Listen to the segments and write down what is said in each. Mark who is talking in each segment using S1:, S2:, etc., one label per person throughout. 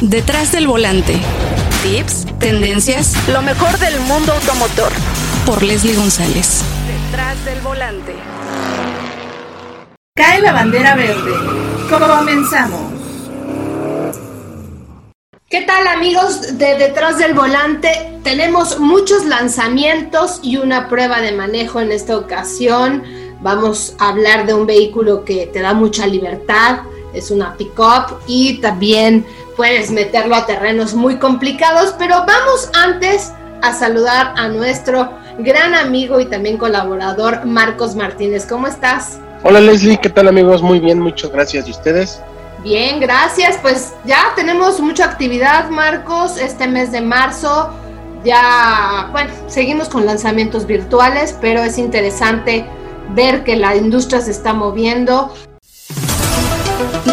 S1: Detrás del volante. Tips, tendencias, lo mejor del mundo automotor. Por Leslie González. Detrás del volante.
S2: Cae la bandera verde. Comenzamos. ¿Qué tal amigos de Detrás del Volante? Tenemos muchos lanzamientos y una prueba de manejo en esta ocasión. Vamos a hablar de un vehículo que te da mucha libertad, es una pick-up y también puedes meterlo a terrenos muy complicados, pero vamos antes a saludar a nuestro gran amigo y también colaborador Marcos Martínez. ¿Cómo estás?
S3: Hola Leslie, ¿qué tal amigos? Muy bien, muchas gracias. ¿Y ustedes?
S2: Bien, gracias. Pues ya tenemos mucha actividad, Marcos, este mes de marzo. Ya, bueno, seguimos con lanzamientos virtuales, pero es interesante ver que la industria se está moviendo.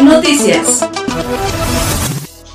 S1: Noticias.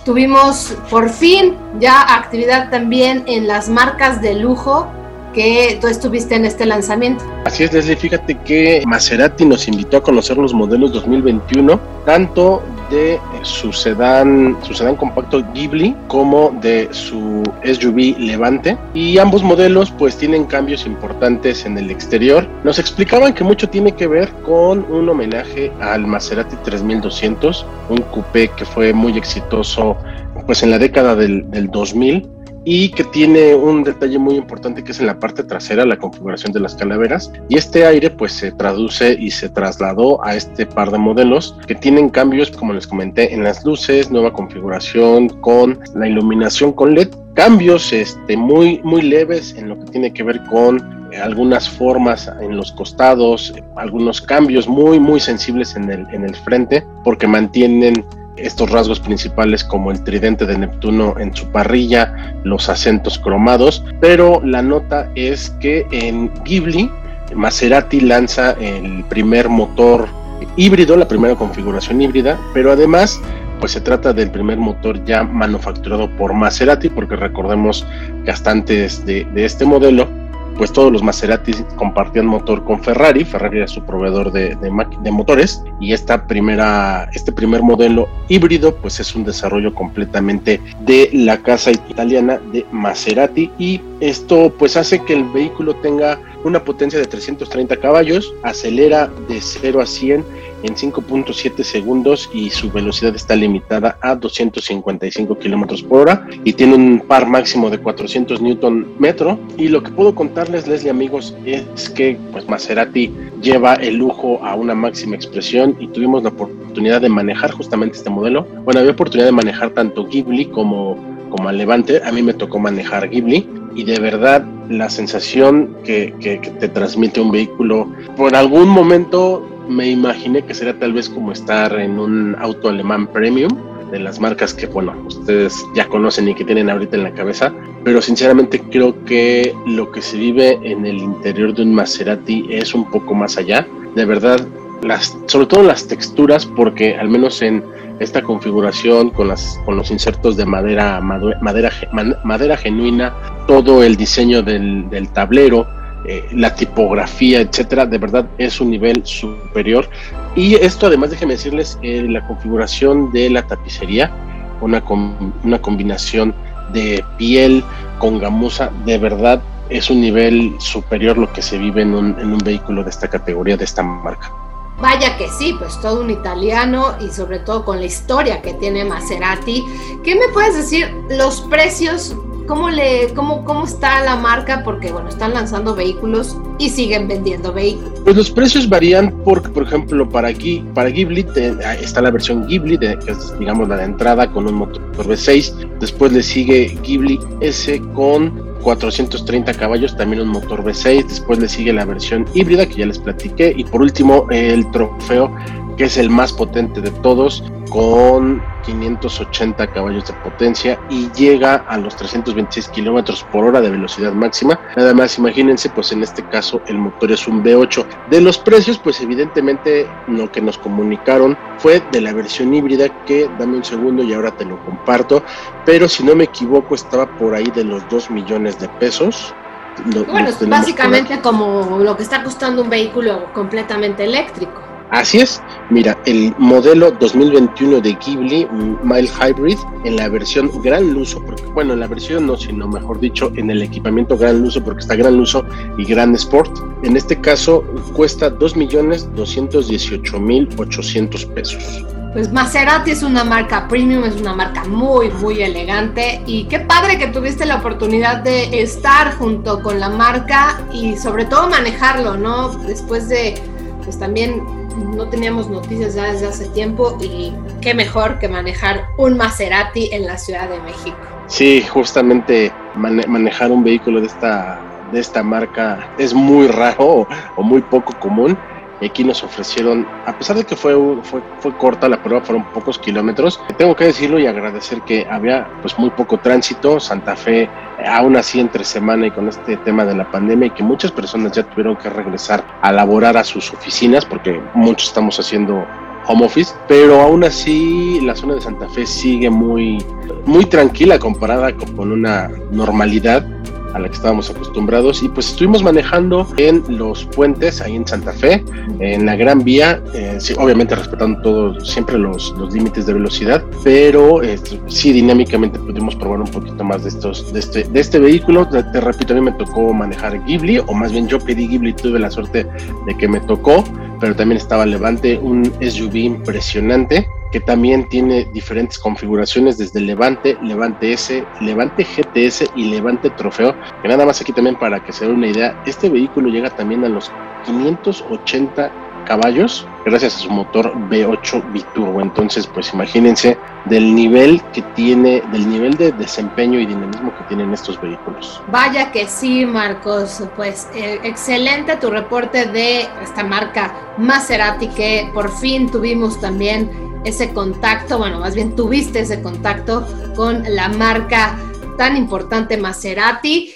S2: Tuvimos por fin ya actividad también en las marcas de lujo que tú estuviste en este lanzamiento.
S3: Así es, Leslie, fíjate que Maserati nos invitó a conocer los modelos 2021, tanto de su sedán, su sedán compacto Ghibli como de su SUV Levante y ambos modelos pues tienen cambios importantes en el exterior. Nos explicaban que mucho tiene que ver con un homenaje al Maserati 3200, un coupé que fue muy exitoso pues en la década del, del 2000 y que tiene un detalle muy importante que es en la parte trasera, la configuración de las calaveras. Y este aire pues se traduce y se trasladó a este par de modelos que tienen cambios, como les comenté, en las luces, nueva configuración con la iluminación con LED, cambios este, muy, muy leves en lo que tiene que ver con algunas formas en los costados, algunos cambios muy, muy sensibles en el, en el frente, porque mantienen estos rasgos principales como el tridente de Neptuno en su parrilla, los acentos cromados, pero la nota es que en Ghibli Maserati lanza el primer motor híbrido, la primera configuración híbrida, pero además pues se trata del primer motor ya manufacturado por Maserati, porque recordemos que antes de este modelo pues todos los Maserati compartían motor con Ferrari, Ferrari era su proveedor de, de, motores y esta primera, este primer modelo híbrido pues es un desarrollo completamente de la casa italiana de Maserati y esto pues hace que el vehículo tenga una potencia de 330 caballos, acelera de 0 a 100 en 5.7 segundos y su velocidad está limitada a 255 kilómetros por hora y tiene un par máximo de 400 newton metro. Y lo que puedo contarles, Leslie, amigos, es que pues Maserati lleva el lujo a una máxima expresión y tuvimos la oportunidad de manejar justamente este modelo. Bueno, había oportunidad de manejar tanto Ghibli como, como Levante. A mí me tocó manejar Ghibli y de verdad la sensación que, que, que, te transmite un vehículo, por algún momento me imaginé que sería tal vez como estar en un auto alemán premium, de las marcas que, bueno, ustedes ya conocen y que tienen ahorita en la cabeza, pero sinceramente creo que lo que se vive en el interior de un Maserati es un poco más allá. De verdad, sobre todo las texturas, porque al menos en esta configuración con, los insertos de madera, madera, madera genuina, todo el diseño del tablero, eh, la tipografía, etcétera, de verdad es un nivel superior. Y esto, además, déjenme decirles, eh, la configuración de la tapicería, una, una combinación de piel con gamuza, de verdad es un nivel superior lo que se vive en un, en un vehículo de esta categoría, de esta marca.
S2: Vaya que sí, pues todo un italiano y sobre todo con la historia que tiene Maserati. ¿Qué me puedes decir los precios ¿Cómo, le, cómo, ¿Cómo está la marca? Porque, bueno, están lanzando vehículos y siguen vendiendo vehículos.
S3: Pues los precios varían porque, por ejemplo, para, aquí, para Ghibli está la versión Ghibli, que es, digamos, la de entrada con un motor V6. Después le sigue Ghibli S con 430 caballos, también un motor V6. Después le sigue la versión híbrida, que ya les platiqué. Y por último, el trofeo que es el más potente de todos, con 580 caballos de potencia y llega a los 326 kilómetros por hora de velocidad máxima. Nada más imagínense, pues en este caso el motor es un V8. De los precios, pues evidentemente lo que nos comunicaron fue de la versión híbrida, que dame un segundo y ahora te lo comparto, pero si no me equivoco estaba por ahí de los 2 millones de pesos.
S2: Lo, bueno, básicamente como lo que está costando un vehículo completamente eléctrico.
S3: Así es, mira, el modelo 2021 de Ghibli Mile Hybrid en la versión gran luso, porque bueno, en la versión no, sino mejor dicho, en el equipamiento gran luso, porque está gran luso y gran sport, en este caso cuesta 2.218.800 pesos.
S2: Pues Maserati es una marca premium, es una marca muy, muy elegante y qué padre que tuviste la oportunidad de estar junto con la marca y sobre todo manejarlo, ¿no? Después de, pues también no teníamos noticias ya desde hace tiempo y qué mejor que manejar un Maserati en la Ciudad de México.
S3: Sí, justamente manejar un vehículo de esta, de esta marca es muy raro o muy poco común y aquí nos ofrecieron, a pesar de que fue, fue, fue corta la prueba, fueron pocos kilómetros, tengo que decirlo y agradecer que había pues muy poco tránsito, Santa Fe aún así entre semana y con este tema de la pandemia y que muchas personas ya tuvieron que regresar a laborar a sus oficinas porque muchos estamos haciendo home office, pero aún así la zona de Santa Fe sigue muy, muy tranquila comparada con una normalidad a la que estábamos acostumbrados y pues estuvimos manejando en los puentes ahí en Santa Fe, en la Gran Vía, eh, obviamente respetando todos siempre los, los límites de velocidad, pero este, sí dinámicamente pudimos probar un poquito más de estos de este, de este vehículo. Te, repito, a mí me tocó manejar Ghibli, o más bien yo pedí Ghibli, tuve la suerte de que me tocó, pero también estaba Levante, un SUV impresionante que también tiene diferentes configuraciones desde Levante, Levante S, Levante GTS y Levante Trofeo, que nada más aquí también para que se den una idea, este vehículo llega también a los 580 caballos gracias a su motor V8 biturbo. Entonces, pues imagínense del nivel que tiene, del nivel de desempeño y dinamismo que tienen estos vehículos.
S2: Vaya que sí, Marcos. Pues eh, excelente tu reporte de esta marca Maserati que por fin tuvimos también ese contacto, bueno, más bien tuviste ese contacto con la marca tan importante Maserati.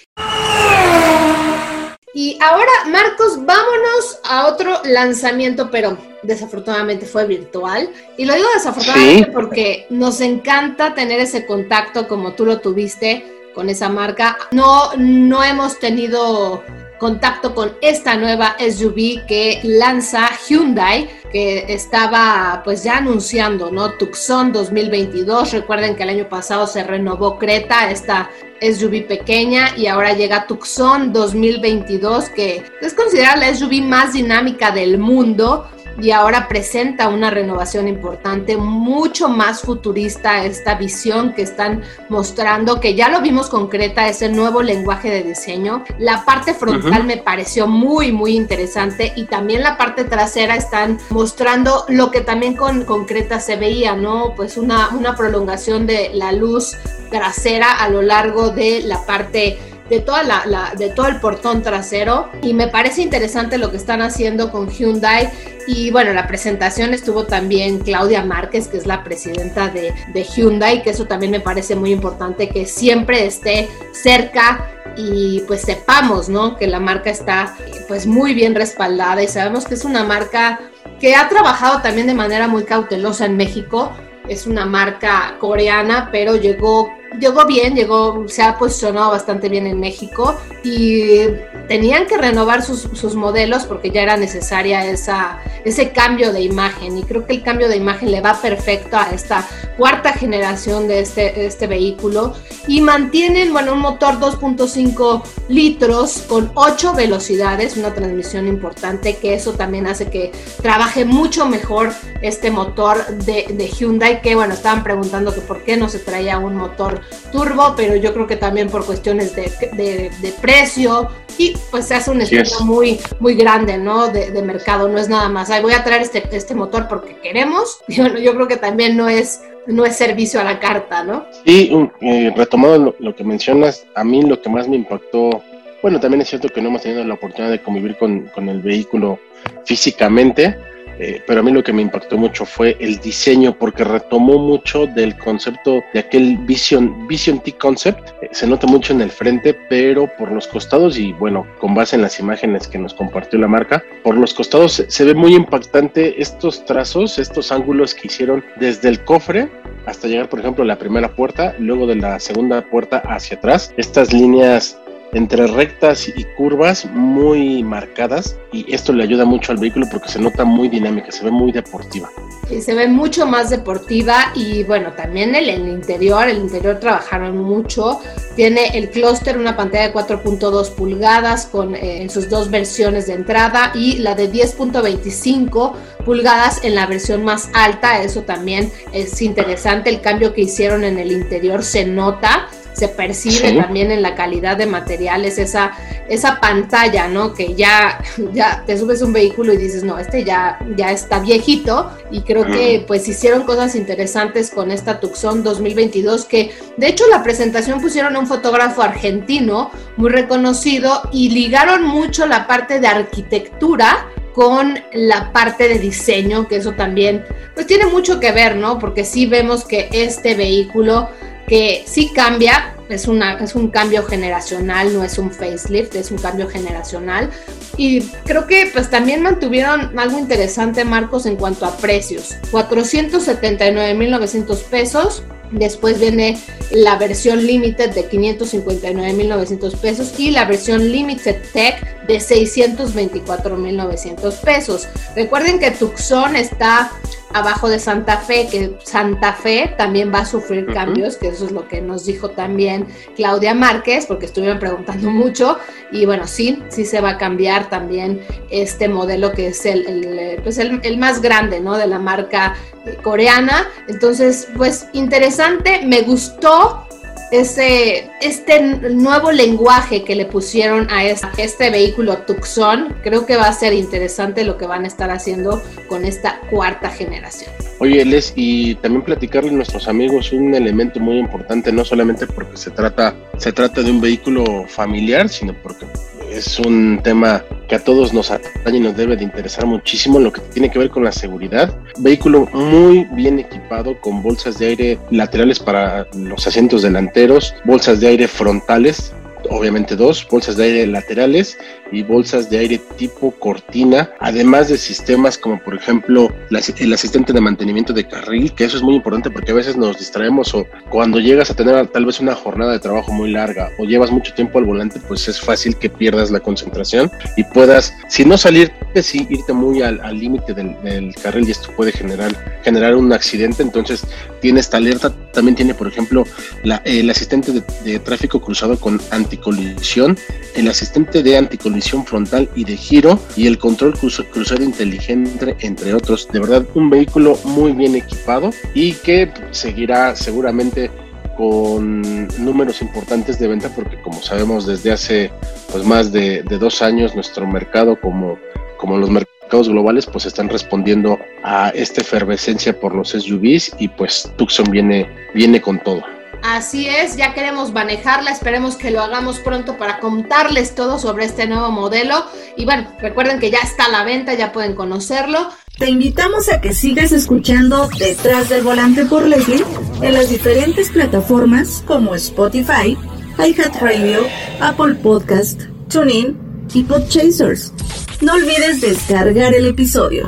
S2: Y ahora, Marcos, vámonos a otro lanzamiento, pero desafortunadamente fue virtual. Y lo digo desafortunadamente porque nos encanta tener ese contacto como tú lo tuviste con esa marca. No, no hemos tenido contacto con esta nueva SUV que lanza Hyundai, que estaba pues ya anunciando, ¿no? Tucson 2022. Recuerden que el año pasado se renovó Creta, esta SUV pequeña, y ahora llega Tucson 2022, que es considerada la SUV más dinámica del mundo y ahora presenta una renovación importante, mucho más futurista esta visión que están mostrando, que ya lo vimos concreta, ese nuevo lenguaje de diseño. La parte frontal me pareció muy, muy interesante y también la parte trasera están mostrando lo que también con concreta se veía, ¿no? Pues una, una prolongación de la luz trasera a lo largo de la parte de, toda la, de todo el portón trasero y me parece interesante lo que están haciendo con Hyundai y bueno, la presentación estuvo también Claudia Márquez, que es la presidenta de, de Hyundai, que eso también me parece muy importante, que siempre esté cerca y pues sepamos, ¿no? Que la marca está pues muy bien respaldada y sabemos que es una marca que ha trabajado también de manera muy cautelosa en México. Es una marca coreana, pero llegó llegó bien, llegó, se ha posicionado bastante bien en México y tenían que renovar sus, modelos porque ya era necesaria esa, ese cambio de imagen y creo que el cambio de imagen le va perfecto a esta cuarta generación de este, este vehículo y mantienen bueno, un motor 2.5 litros con 8 velocidades, una transmisión importante que eso también hace que trabaje mucho mejor este motor de, de Hyundai que bueno, estaban preguntando que por qué no se traía un motor turbo, pero yo creo que también por cuestiones de, de, precio y pues se hace un estudio muy, muy grande, ¿no? De, de, mercado, no es nada más, Ay, voy a traer este, este motor porque queremos, y bueno, yo creo que también no es no es servicio a la carta, ¿no?
S3: Sí, eh, retomando lo, que mencionas, a mí lo que más me impactó, bueno, también es cierto que no hemos tenido la oportunidad de convivir con, con el vehículo físicamente, eh, pero a mí lo que me impactó mucho fue el diseño, porque retomó mucho del concepto de aquel Vision, Vision T Concept. Eh, se nota mucho en el frente, pero por los costados, y bueno, con base en las imágenes que nos compartió la marca, por los costados se, ve muy impactante estos trazos, estos ángulos que hicieron desde el cofre hasta llegar, por ejemplo, a la primera puerta, luego de la segunda puerta hacia atrás. Estas líneas entre rectas y curvas muy marcadas y esto le ayuda mucho al vehículo porque se nota muy dinámica, se ve muy deportiva.
S2: Se ve mucho más deportiva y bueno, también el, interior, el interior trabajaron mucho. Tiene el clúster, una pantalla de 4.2 pulgadas con eh, sus dos versiones de entrada y la de 10.25 pulgadas en la versión más alta. Eso también es interesante. El cambio que hicieron en el interior se nota se percibe también en la calidad de materiales, esa, esa pantalla, ¿no? Que ya, ya te subes un vehículo y dices, no, este ya, ya está viejito. Y creo que pues hicieron cosas interesantes con esta Tucson 2022, que de hecho la presentación pusieron a un fotógrafo argentino muy reconocido y ligaron mucho la parte de arquitectura con la parte de diseño, que eso también pues tiene mucho que ver, ¿no? Porque sí vemos que este vehículo que sí cambia, es, una, es un cambio generacional, no es un facelift, es un cambio generacional. Y creo que pues también mantuvieron algo interesante, Marcos, en cuanto a precios. 479.900 pesos. Después viene la versión Limited de 559.900 pesos y la versión Limited Tech de 624.900 pesos. Recuerden que Tucson está abajo de Santa Fe, que Santa Fe también va a sufrir cambios, que eso es lo que nos dijo también Claudia Márquez, porque estuvieron preguntando mucho, y bueno, sí, sí se va a cambiar también este modelo que es el, el pues el, más grande, ¿no? De la marca eh, coreana. Entonces, pues interesante, me gustó ese, este nuevo lenguaje que le pusieron a este, vehículo Tucson, creo que va a ser interesante lo que van a estar haciendo con esta cuarta generación.
S3: Oye, Les, y también platicarle a nuestros amigos un elemento muy importante, no solamente porque se trata, se trata de un vehículo familiar, sino porque es un tema que a todos nos atañe y nos debe de interesar muchísimo lo que tiene que ver con la seguridad. Vehículo muy bien equipado con bolsas de aire laterales para los asientos delanteros, bolsas de aire frontales obviamente dos, bolsas de aire laterales y bolsas de aire tipo cortina, además de sistemas como por ejemplo el asistente de mantenimiento de carril, que eso es muy importante porque a veces nos distraemos o cuando llegas a tener tal vez una jornada de trabajo muy larga o llevas mucho tiempo al volante, pues es fácil que pierdas la concentración y puedas, si no salir, sí irte muy al límite del, carril y esto puede generar, generar un accidente, entonces tiene esta alerta, también tiene por ejemplo la, el asistente de, de tráfico cruzado con anticolisión, el asistente de anticolisión frontal y de giro y el control crucero inteligente, entre otros. De verdad, un vehículo muy bien equipado y que seguirá seguramente con números importantes de venta porque como sabemos desde hace pues más de, dos años nuestro mercado como, como los mercados globales pues están respondiendo a esta efervescencia por los SUVs y pues Tucson viene, viene con todo.
S2: Así es, ya queremos manejarla, esperemos que lo hagamos pronto para contarles todo sobre este nuevo modelo. Y bueno, recuerden que ya está a la venta, ya pueden conocerlo.
S4: Te invitamos a que sigas escuchando Detrás del Volante por Leslie en las diferentes plataformas como Spotify, iHeartRadio, Apple Podcast, TuneIn y Podchasers. No olvides descargar el episodio.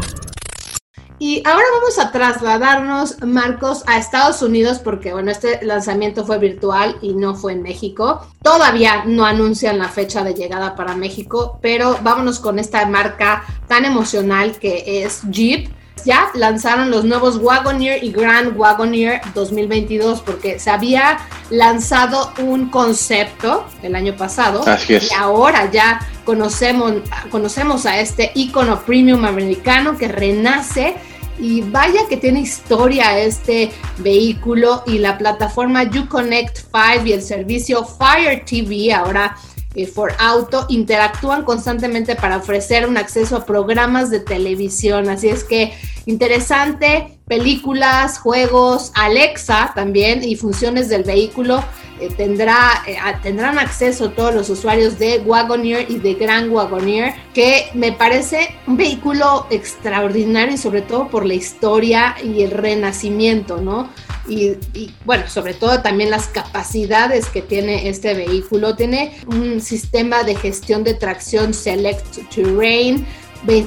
S2: Y ahora vamos a trasladarnos, Marcos, a Estados Unidos, porque bueno, este lanzamiento fue virtual y no fue en México. Todavía no anuncian la fecha de llegada para México, pero vámonos con esta marca tan emocional que es Jeep. Ya lanzaron los nuevos Wagoneer y Grand Wagoneer 2022 porque se había lanzado un concepto el año pasado y ahora ya conocemos, conocemos a este icono premium americano que renace y vaya que tiene historia este vehículo y la plataforma Uconnect 5 y el servicio Fire TV ahora eh, for Auto interactúan constantemente para ofrecer un acceso a programas de televisión. Así es que interesante, películas, juegos, Alexa también y funciones del vehículo eh, tendrá, eh, tendrán acceso todos los usuarios de Wagoneer y de Grand Wagoneer, que me parece un vehículo extraordinario y sobre todo por la historia y el renacimiento, ¿no? Y, bueno, sobre todo también las capacidades que tiene este vehículo. Tiene un sistema de gestión de tracción Select Terrain,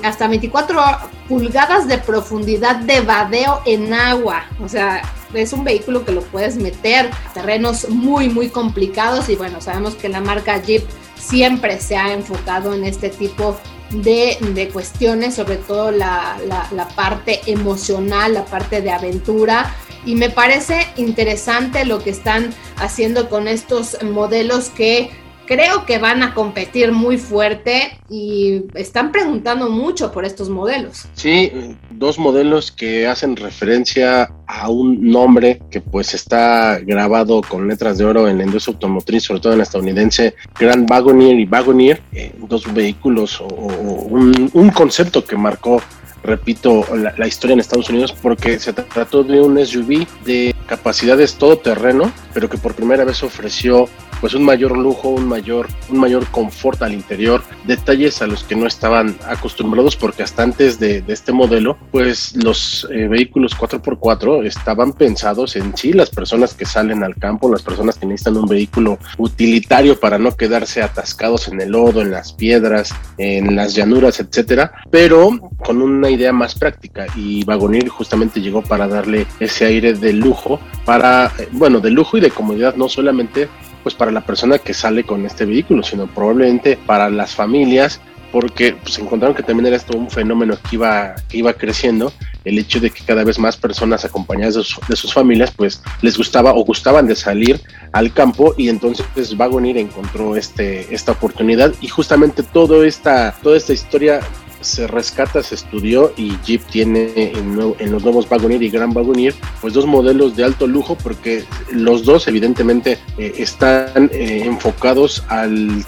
S2: hasta 24 pulgadas de profundidad de vadeo en agua. O sea, es un vehículo que lo puedes meter a terrenos muy, muy complicados. Y bueno, sabemos que la marca Jeep siempre se ha enfocado en este tipo de, de cuestiones, sobre todo la, la, parte emocional, la parte de aventura. Y me parece interesante lo que están haciendo con estos modelos que creo que van a competir muy fuerte y están preguntando mucho por estos modelos.
S3: Sí, dos modelos que hacen referencia a un nombre que pues está grabado con letras de oro en la industria automotriz, sobre todo en la estadounidense, Grand Wagoneer y Wagoneer, eh, dos vehículos o, un, concepto que marcó repito, la, la, historia en Estados Unidos porque se trató de un SUV de capacidades todoterreno, pero que por primera vez ofreció pues un mayor lujo, un mayor, un mayor confort al interior, detalles a los que no estaban acostumbrados porque hasta antes de, este modelo, pues los eh, vehículos 4x4 estaban pensados en sí, las personas que salen al campo, las personas que necesitan un vehículo utilitario para no quedarse atascados en el lodo, en las piedras, en las llanuras, etcétera, pero con una idea más práctica. Y Vagonir justamente llegó para darle ese aire de lujo para, eh, bueno, de lujo y de comodidad, no solamente pues para la persona que sale con este vehículo, sino probablemente para las familias, porque pues encontraron que también era esto un fenómeno que iba, que iba creciendo, el hecho de que cada vez más personas acompañadas de, su, de sus familias, pues les gustaba o gustaban de salir al campo y entonces Vagonir encontró este, esta oportunidad. Y justamente todo esta, toda esta historia se rescata, se estudió y Jeep tiene en, los nuevos Wagoneer y Grand Wagoneer pues dos modelos de alto lujo porque los dos evidentemente eh, están eh, enfocados al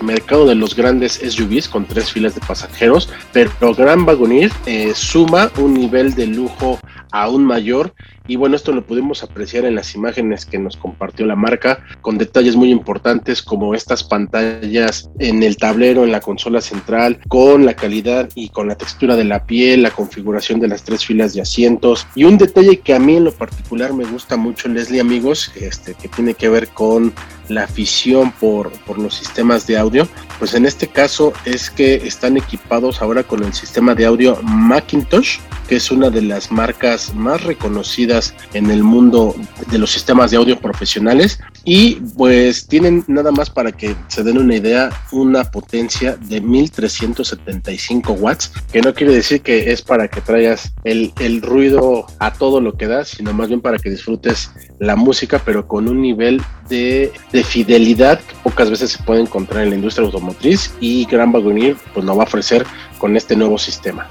S3: mercado de los grandes SUVs con tres filas de pasajeros, pero Grand Wagoneer eh, suma un nivel de lujo aún mayor y bueno, esto lo pudimos apreciar en las imágenes que nos compartió la marca, con detalles muy importantes como estas pantallas en el tablero, en la consola central, con la calidad y con la textura de la piel, la configuración de las tres filas de asientos. Y un detalle que a mí en lo particular me gusta mucho, Leslie, amigos, este, que tiene que ver con la afición por, por los sistemas de audio, pues en este caso es que están equipados ahora con el sistema de audio Macintosh, que es una de las marcas más reconocidas en el mundo de los sistemas de audio profesionales. Y pues tienen nada más para que se den una idea una potencia de 1375 watts que no quiere decir que es para que traigas el, el ruido a todo lo que da sino más bien para que disfrutes la música pero con un nivel de, de fidelidad que pocas veces se puede encontrar en la industria automotriz y Gran Wagoneer pues lo va a ofrecer con este nuevo sistema.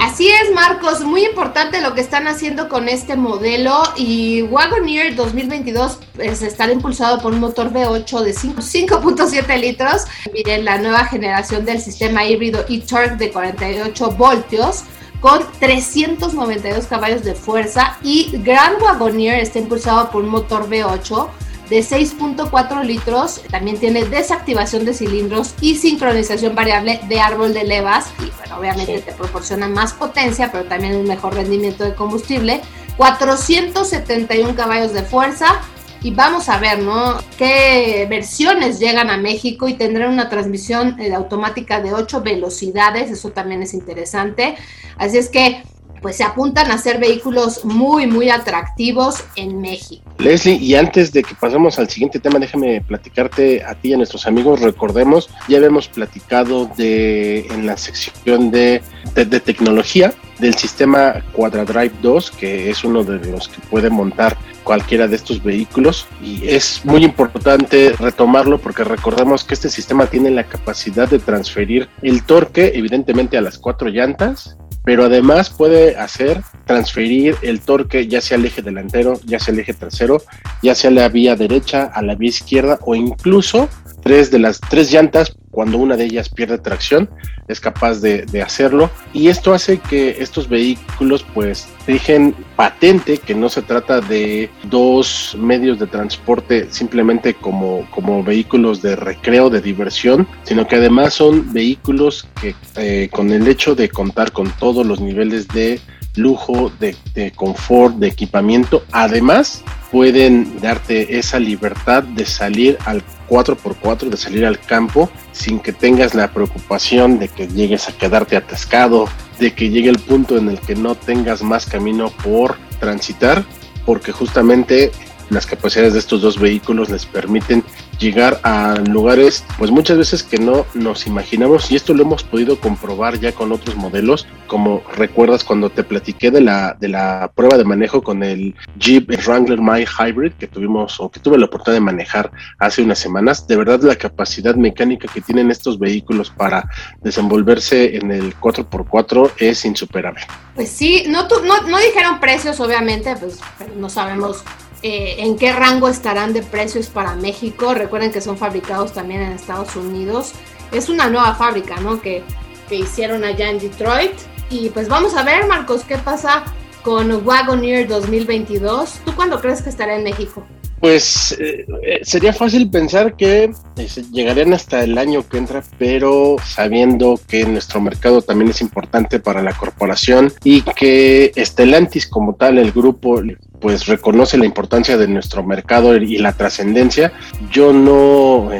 S2: Así es, Marcos, muy importante lo que están haciendo con este modelo y Wagoneer 2022 pues, estará impulsado por un motor V8 de 5.7 litros. Miren, la nueva generación del sistema híbrido e-Torque de 48 voltios con 392 caballos de fuerza y Grand Wagoneer está impulsado por un motor V8 de 6.4 litros. También tiene desactivación de cilindros y sincronización variable de árbol de levas. Y bueno, obviamente sí. te proporciona más potencia, pero también un mejor rendimiento de combustible. 471 caballos de fuerza. Y vamos a ver, ¿no? ¿Qué versiones llegan a México y tendrán una transmisión eh, automática de 8 velocidades? Eso también es interesante. Así es que pues se apuntan a ser vehículos muy, muy atractivos en México.
S3: Leslie, y antes de que pasemos al siguiente tema, déjame platicarte a ti y a nuestros amigos. Recordemos, ya habíamos platicado de en la sección de, de, de tecnología del sistema QuadraDrive 2, que es uno de los que puede montar cualquiera de estos vehículos y es muy importante retomarlo porque recordemos que este sistema tiene la capacidad de transferir el torque evidentemente a las cuatro llantas pero además puede hacer transferir el torque ya sea al eje delantero, ya sea al eje trasero, ya sea a la vía derecha, a la vía izquierda o incluso tres de las tres llantas cuando una de ellas pierde tracción es capaz de, hacerlo. Y esto hace que estos vehículos pues dejen patente que no se trata de dos medios de transporte simplemente como, como vehículos de recreo, de diversión, sino que además son vehículos que eh, con el hecho de contar con todos los niveles de lujo, de, de confort, de equipamiento, además pueden darte esa libertad de salir al 4x4, de salir al campo sin que tengas la preocupación de que llegues a quedarte atascado, de que llegue el punto en el que no tengas más camino por transitar, porque justamente las capacidades de estos dos vehículos les permiten llegar a lugares, pues muchas veces que no nos imaginamos y esto lo hemos podido comprobar ya con otros modelos, como recuerdas cuando te platiqué de la, de la prueba de manejo con el Jeep Wrangler My Hybrid que tuvimos o que tuve la oportunidad de manejar hace unas semanas, de verdad la capacidad mecánica que tienen estos vehículos para desenvolverse en el 4x4 es insuperable.
S2: Pues sí, no, no, no dijeron precios obviamente, pues no sabemos eh, en qué rango estarán de precios para México. Recuerden que son fabricados también en Estados Unidos. Es una nueva fábrica, ¿no? Que, que hicieron allá en Detroit. Y pues vamos a ver, Marcos, qué pasa con Wagoneer 2022. ¿Tú cuándo crees que estará en México?
S3: Pues eh, eh, sería fácil pensar que llegarían hasta el año que entra, pero sabiendo que nuestro mercado también es importante para la corporación y que Stellantis como tal, el grupo, pues reconoce la importancia de nuestro mercado y la trascendencia, yo no,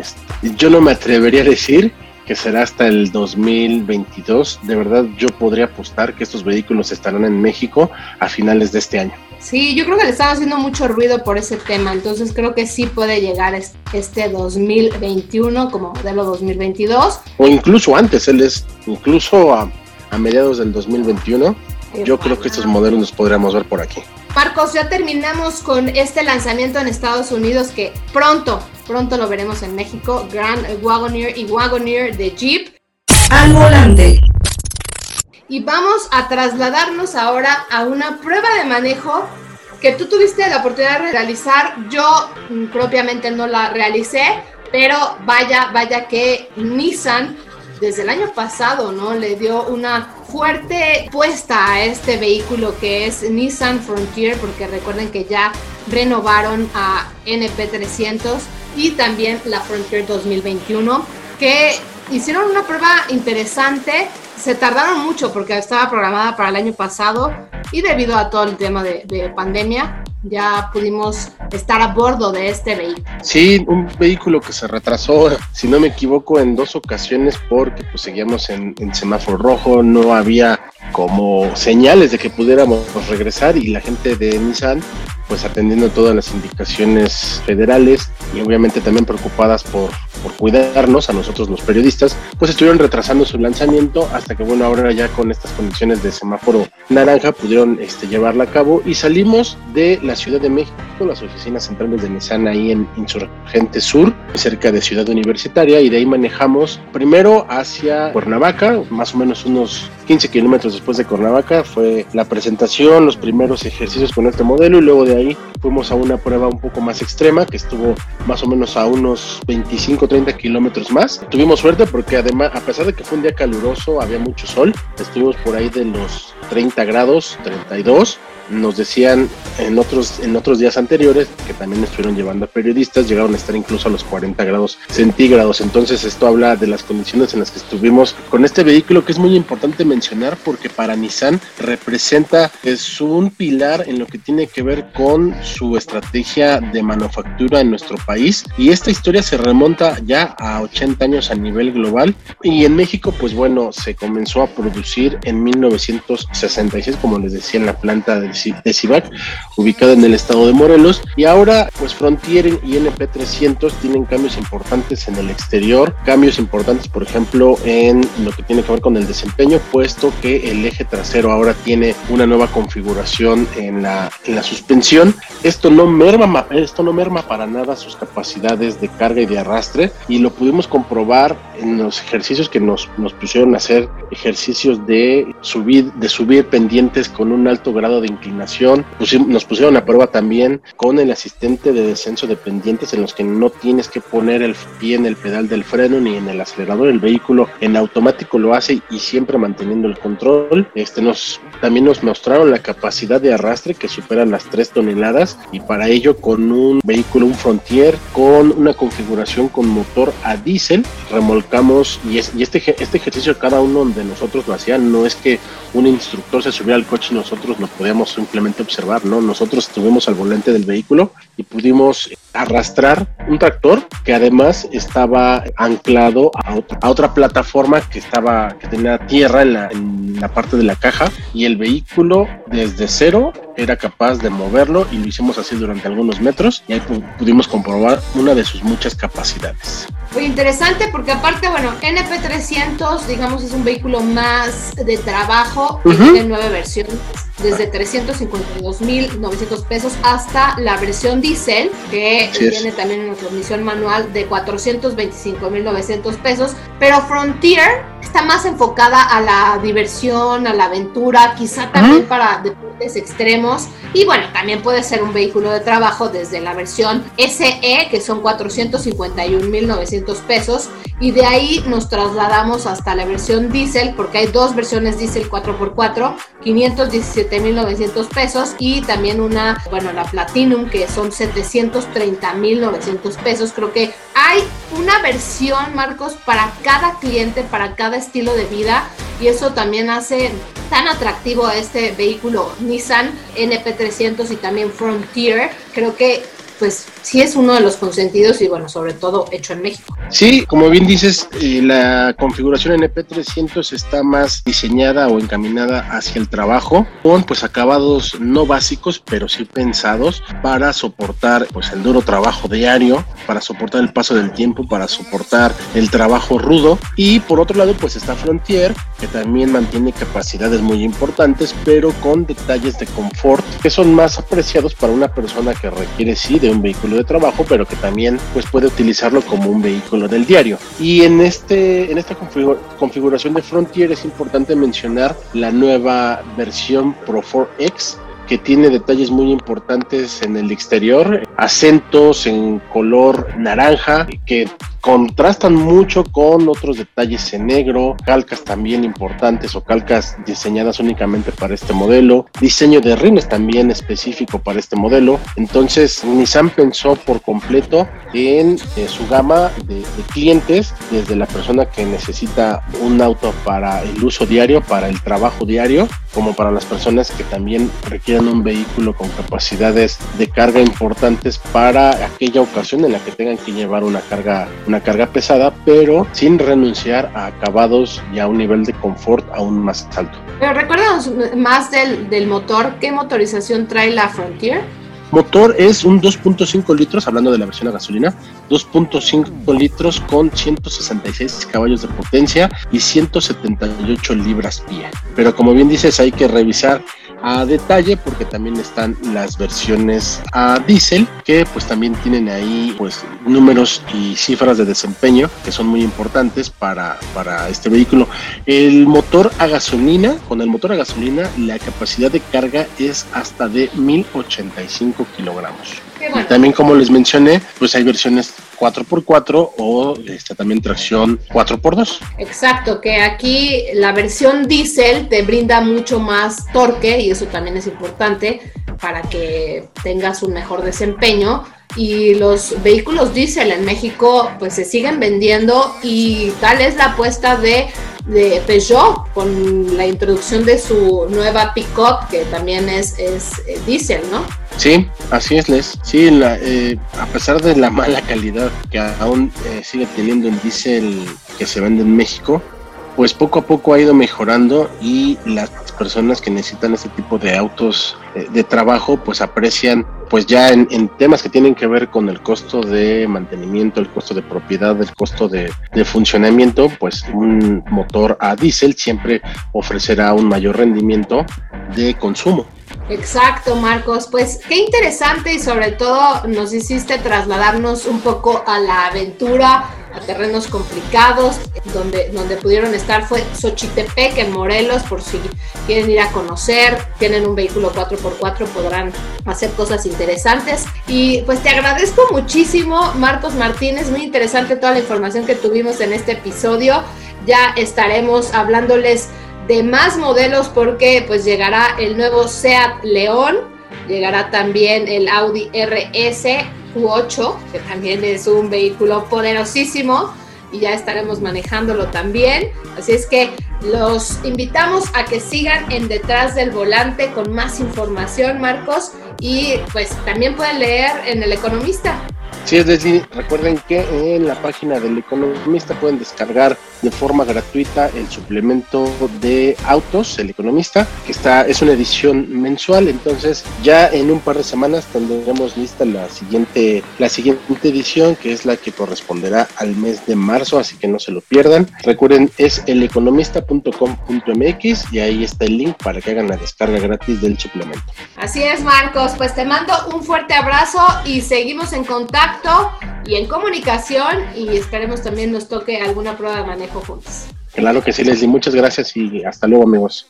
S3: yo no me atrevería a decir que será hasta el 2022. De verdad, yo podría apostar que estos vehículos estarán en México a finales de este año.
S2: Sí, yo creo que le están haciendo mucho ruido por ese tema, entonces creo que sí puede llegar este 2021 como modelo 2022.
S3: O incluso antes, él es incluso a, mediados del 2021. Yo creo que estos modelos los podríamos ver por aquí.
S2: Marcos, ya terminamos con este lanzamiento en Estados Unidos que pronto, pronto lo veremos en México. Grand Wagoneer y Wagoneer de Jeep.
S4: Al volante.
S2: Y vamos a trasladarnos ahora a una prueba de manejo que tú tuviste la oportunidad de realizar. Yo mm, propiamente no la realicé, pero vaya, vaya que Nissan desde el año pasado, ¿no? Le dio una fuerte puesta a este vehículo que es Nissan Frontier, porque recuerden que ya renovaron a NP300 y también la Frontier 2021, que hicieron una prueba interesante se tardaron mucho porque estaba programada para el año pasado y debido a todo el tema de, pandemia ya pudimos estar a bordo de este vehículo.
S3: Sí, un vehículo que se retrasó, si no me equivoco, en dos ocasiones porque pues seguíamos en, en semáforo rojo, no había como señales de que pudiéramos regresar y la gente de Nissan pues atendiendo todas las indicaciones federales y obviamente también preocupadas por, por cuidarnos a nosotros los periodistas, pues estuvieron retrasando su lanzamiento hasta que bueno, ahora ya con estas condiciones de semáforo naranja pudieron este, llevarla a cabo y salimos de la Ciudad de México, las oficinas centrales de Nissan ahí en Insurgente Sur, cerca de Ciudad Universitaria y de ahí manejamos primero hacia Cuernavaca, más o menos unos 15 kilómetros después de Cuernavaca, fue la presentación, los primeros ejercicios con este modelo y luego de ahí fuimos a una prueba un poco más extrema que estuvo más o menos a unos 25 30 kilómetros más. Tuvimos suerte porque además, a pesar de que fue un día caluroso, había mucho sol, estuvimos por ahí de los 30 grados, 32 nos decían en otros, en otros días anteriores que también estuvieron llevando a periodistas, llegaron a estar incluso a los 40 grados centígrados. Entonces esto habla de las condiciones en las que estuvimos con este vehículo que es muy importante mencionar porque para Nissan representa, es un pilar en lo que tiene que ver con su estrategia de manufactura en nuestro país. Y esta historia se remonta ya a 80 años a nivel global. Y en México, pues bueno, se comenzó a producir en 1966, como les decía, en la planta de de CIVAC, ubicada en el estado de Morelos. Y ahora, pues Frontier y NP300 tienen cambios importantes en el exterior, cambios importantes, por ejemplo, en lo que tiene que ver con el desempeño, puesto que el eje trasero ahora tiene una nueva configuración en la, en la suspensión. Esto no merma, esto no merma para nada sus capacidades de carga y de arrastre, y lo pudimos comprobar en los ejercicios que nos, nos pusieron a hacer ejercicios de subir, de subir pendientes con un alto grado de inclinación nos pusieron a prueba también con el asistente de descenso de pendientes en los que no tienes que poner el pie en el pedal del freno ni en el acelerador. El vehículo en automático lo hace y siempre manteniendo el control. Este nos también nos mostraron la capacidad de arrastre que supera las 3 toneladas y para ello con un vehículo, un Frontier, con una configuración con motor a diésel, remolcamos y, es, y este, este ejercicio cada uno de nosotros lo hacía, no es que un instructor se subiera al coche y nosotros lo podíamos simplemente observar, ¿no? Nosotros estuvimos al volante del vehículo y pudimos arrastrar un tractor que además estaba anclado a otra, plataforma que estaba que tenía tierra en la, en la parte de la caja y el vehículo desde cero era capaz de moverlo y lo hicimos así durante algunos metros y ahí pudimos comprobar una de sus muchas capacidades.
S2: Muy interesante porque aparte, bueno, NP300, digamos, es un vehículo más de trabajo, tiene nueve versiones, desde 352.900 pesos hasta la versión diésel, que tiene también una transmisión manual de 425.900 pesos, pero Frontier está más enfocada a la diversión, a la aventura, quizá también para deportes extremos, y bueno, también puede ser un vehículo de trabajo desde la versión SE, que son 451.900 pesos, y de ahí nos trasladamos hasta la versión diésel, porque hay dos versiones diésel 4x4, 517.900 pesos, y también una, bueno, la Platinum, que son 730.900 pesos. Creo que hay una versión, Marcos, para cada cliente, para cada estilo de vida, y eso también hace tan atractivo a este vehículo Nissan NP300 y también Frontier. Creo que pues sí es uno de los consentidos y bueno, sobre todo hecho en México.
S3: Sí, como bien dices, eh, la configuración NP300 está más diseñada o encaminada hacia el trabajo con pues acabados no básicos, pero sí pensados para soportar pues el duro trabajo diario, para soportar el paso del tiempo, para soportar el trabajo rudo y por otro lado pues está Frontier que también mantiene capacidades muy importantes, pero con detalles de confort que son más apreciados para una persona que requiere sí de un vehículo de trabajo, pero que también pues puede utilizarlo como un vehículo del diario. Y en este en esta configuración de Frontier es importante mencionar la nueva versión Pro 4X que tiene detalles muy importantes en el exterior, acentos en color naranja que contrastan mucho con otros detalles en negro, calcas también importantes o calcas diseñadas únicamente para este modelo, diseño de rines también específico para este modelo. Entonces Nissan pensó por completo en eh, su gama de, clientes, desde la persona que necesita un auto para el uso diario, para el trabajo diario, como para las personas que también requieren un vehículo con capacidades de carga importantes para aquella ocasión en la que tengan que llevar una carga una carga pesada, pero sin renunciar a acabados y a un nivel de confort aún más alto.
S2: Pero recuérdanos más del, del motor, ¿qué motorización trae la Frontier?
S3: Motor es un 2.5 litros, hablando de la versión a gasolina, 2.5 litros con 166 caballos de potencia y 178 libras pie. Pero como bien dices, hay que revisar a detalle porque también están las versiones a diésel que pues también tienen ahí pues números y cifras de desempeño que son muy importantes para, para este vehículo. El motor a gasolina, con el motor a gasolina la capacidad de carga es hasta de 1085 kilogramos. También como les mencioné, pues hay versiones 4x4 o está también tracción 4x2.
S2: Exacto, que aquí la versión diésel te brinda mucho más torque y eso también es importante para que tengas un mejor desempeño y los vehículos diésel en México pues se siguen vendiendo y tal es la apuesta de, de Peugeot con la introducción de su nueva pickup que también es, es eh, diésel, ¿no?
S3: Sí, así es, Les. Sí, eh, a pesar de la mala calidad que aún eh, sigue teniendo el diésel que se vende en México, pues poco a poco ha ido mejorando y las personas que necesitan este tipo de autos eh, de trabajo pues aprecian pues ya en, temas que tienen que ver con el costo de mantenimiento, el costo de propiedad, el costo de, de funcionamiento, pues un motor a diésel siempre ofrecerá un mayor rendimiento de consumo.
S2: Exacto, Marcos. Pues qué interesante y sobre todo nos hiciste trasladarnos un poco a la aventura, a terrenos complicados, donde, donde pudieron estar fue Xochitepec en Morelos, por si quieren ir a conocer, tienen un vehículo 4x4, podrán hacer cosas interesantes. Y pues te agradezco muchísimo, Marcos Martínez, muy interesante toda la información que tuvimos en este episodio. Ya estaremos hablándoles de más modelos porque pues llegará el nuevo Seat León, llegará también el Audi RS Q8, que también es un vehículo poderosísimo y ya estaremos manejándolo también. Así es que los invitamos a que sigan en detrás del volante con más información, Marcos, y pues también pueden leer en El Economista
S3: Sí, es decir, recuerden que en la página del Economista pueden descargar de forma gratuita el suplemento de autos, el Economista, que está es una edición mensual, entonces ya en un par de semanas tendremos lista la siguiente la siguiente edición, que es la que corresponderá al mes de marzo, así que no se lo pierdan. Recuerden, es eleconomista.com.mx y ahí está el link para que hagan la descarga gratis del suplemento.
S2: Así es, Marcos, pues te mando un fuerte abrazo y seguimos en contacto y en comunicación y esperemos también nos toque alguna prueba de manejo juntos.
S3: Claro que sí, Leslie. Muchas gracias y hasta luego, amigos.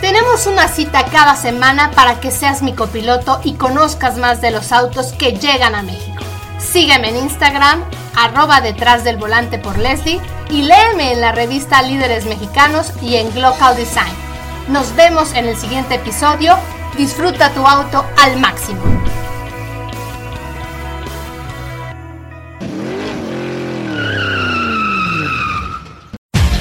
S2: Tenemos una cita cada semana para que seas mi copiloto y conozcas más de los autos que llegan a México. Sígueme en Instagram, arroba detrás del volante por Leslie y léeme en la revista Líderes Mexicanos y en Glocal Design. Nos vemos en el siguiente episodio. Disfruta tu auto al máximo.